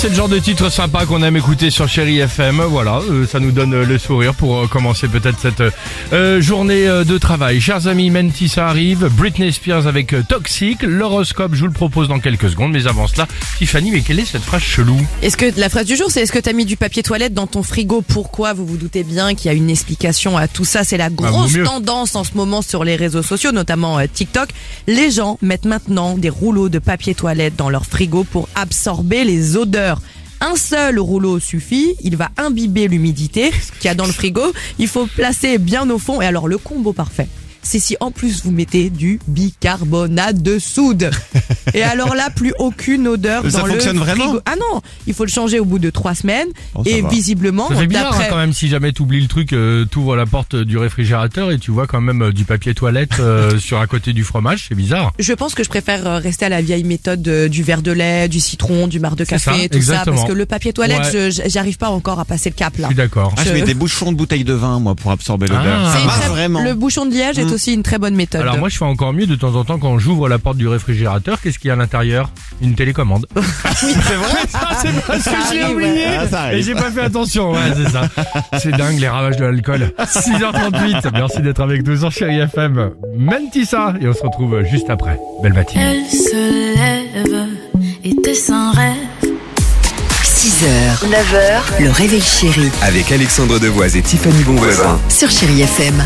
C'est le genre de titre sympa qu'on aime écouter sur Chéri FM. Voilà, euh, ça nous donne euh, le sourire pour euh, commencer peut-être cette euh, journée de travail. Chers amis, Mentissa arrive, Britney Spears avec Toxic. L'horoscope, je vous le propose dans quelques secondes. Mais avant cela, Tiffany, mais quelle est cette phrase chelou? Est-ce que la phrase du jour, c'est est-ce que t'as mis du papier toilette dans ton frigo? Pourquoi? Vous vous doutez bien qu'il y a une explication à tout ça. C'est la vaut grosse tendance en ce moment sur les réseaux sociaux, notamment TikTok. Les gens mettent maintenant des rouleaux de papier toilette dans leur frigo pour absorber les odeurs. Un seul rouleau suffit, il va imbiber l'humidité qu'il y a dans le frigo. Il faut placer bien au fond. Et alors le combo parfait, c'est si en plus vous mettez du bicarbonate de soude. Et alors là, plus aucune odeur Mais ça dans le fonctionne vraiment. Ah non, il faut le changer au bout de trois semaines. Oh, ça et va. visiblement, Ça fait bizarre hein, d'après quand même si jamais t'oublies le truc, euh, t'ouvres la porte du réfrigérateur et tu vois quand même euh, du papier toilette euh, sur à côté du fromage. C'est bizarre. Je pense que je préfère euh, rester à la vieille méthode euh, du verre de lait, du citron, du marc de café, ça, tout exactement. ça, parce que le papier toilette, Ouais. je- j'arrive pas encore à passer le cap là. Je suis d'accord. Ah, je Je- mets des bouchons de bouteilles de vin, moi, pour absorber l'odeur. Ah. Ça une marche très- vraiment. Le bouchon de liège est Mm. aussi une très bonne méthode. Alors moi je fais encore mieux de temps en temps quand j'ouvre la porte du réfrigérateur, qu'est-ce qu'il y a à l'intérieur Une télécommande. c'est vrai c'est parce que j'ai oublié. Ah, ça arrive. Et j'ai pas fait attention, ouais, c'est ça. C'est dingue les ravages de l'alcool. 6h38, merci d'être avec nous sur Chéri FM. Mentissa, et on se retrouve juste après. Belle matinée. Elle se lève, était sans rêve. 6h, 9h, le réveil chéri Avec Alexandre Devoise et Tiffany Bonvoisin. sur Chérie FM.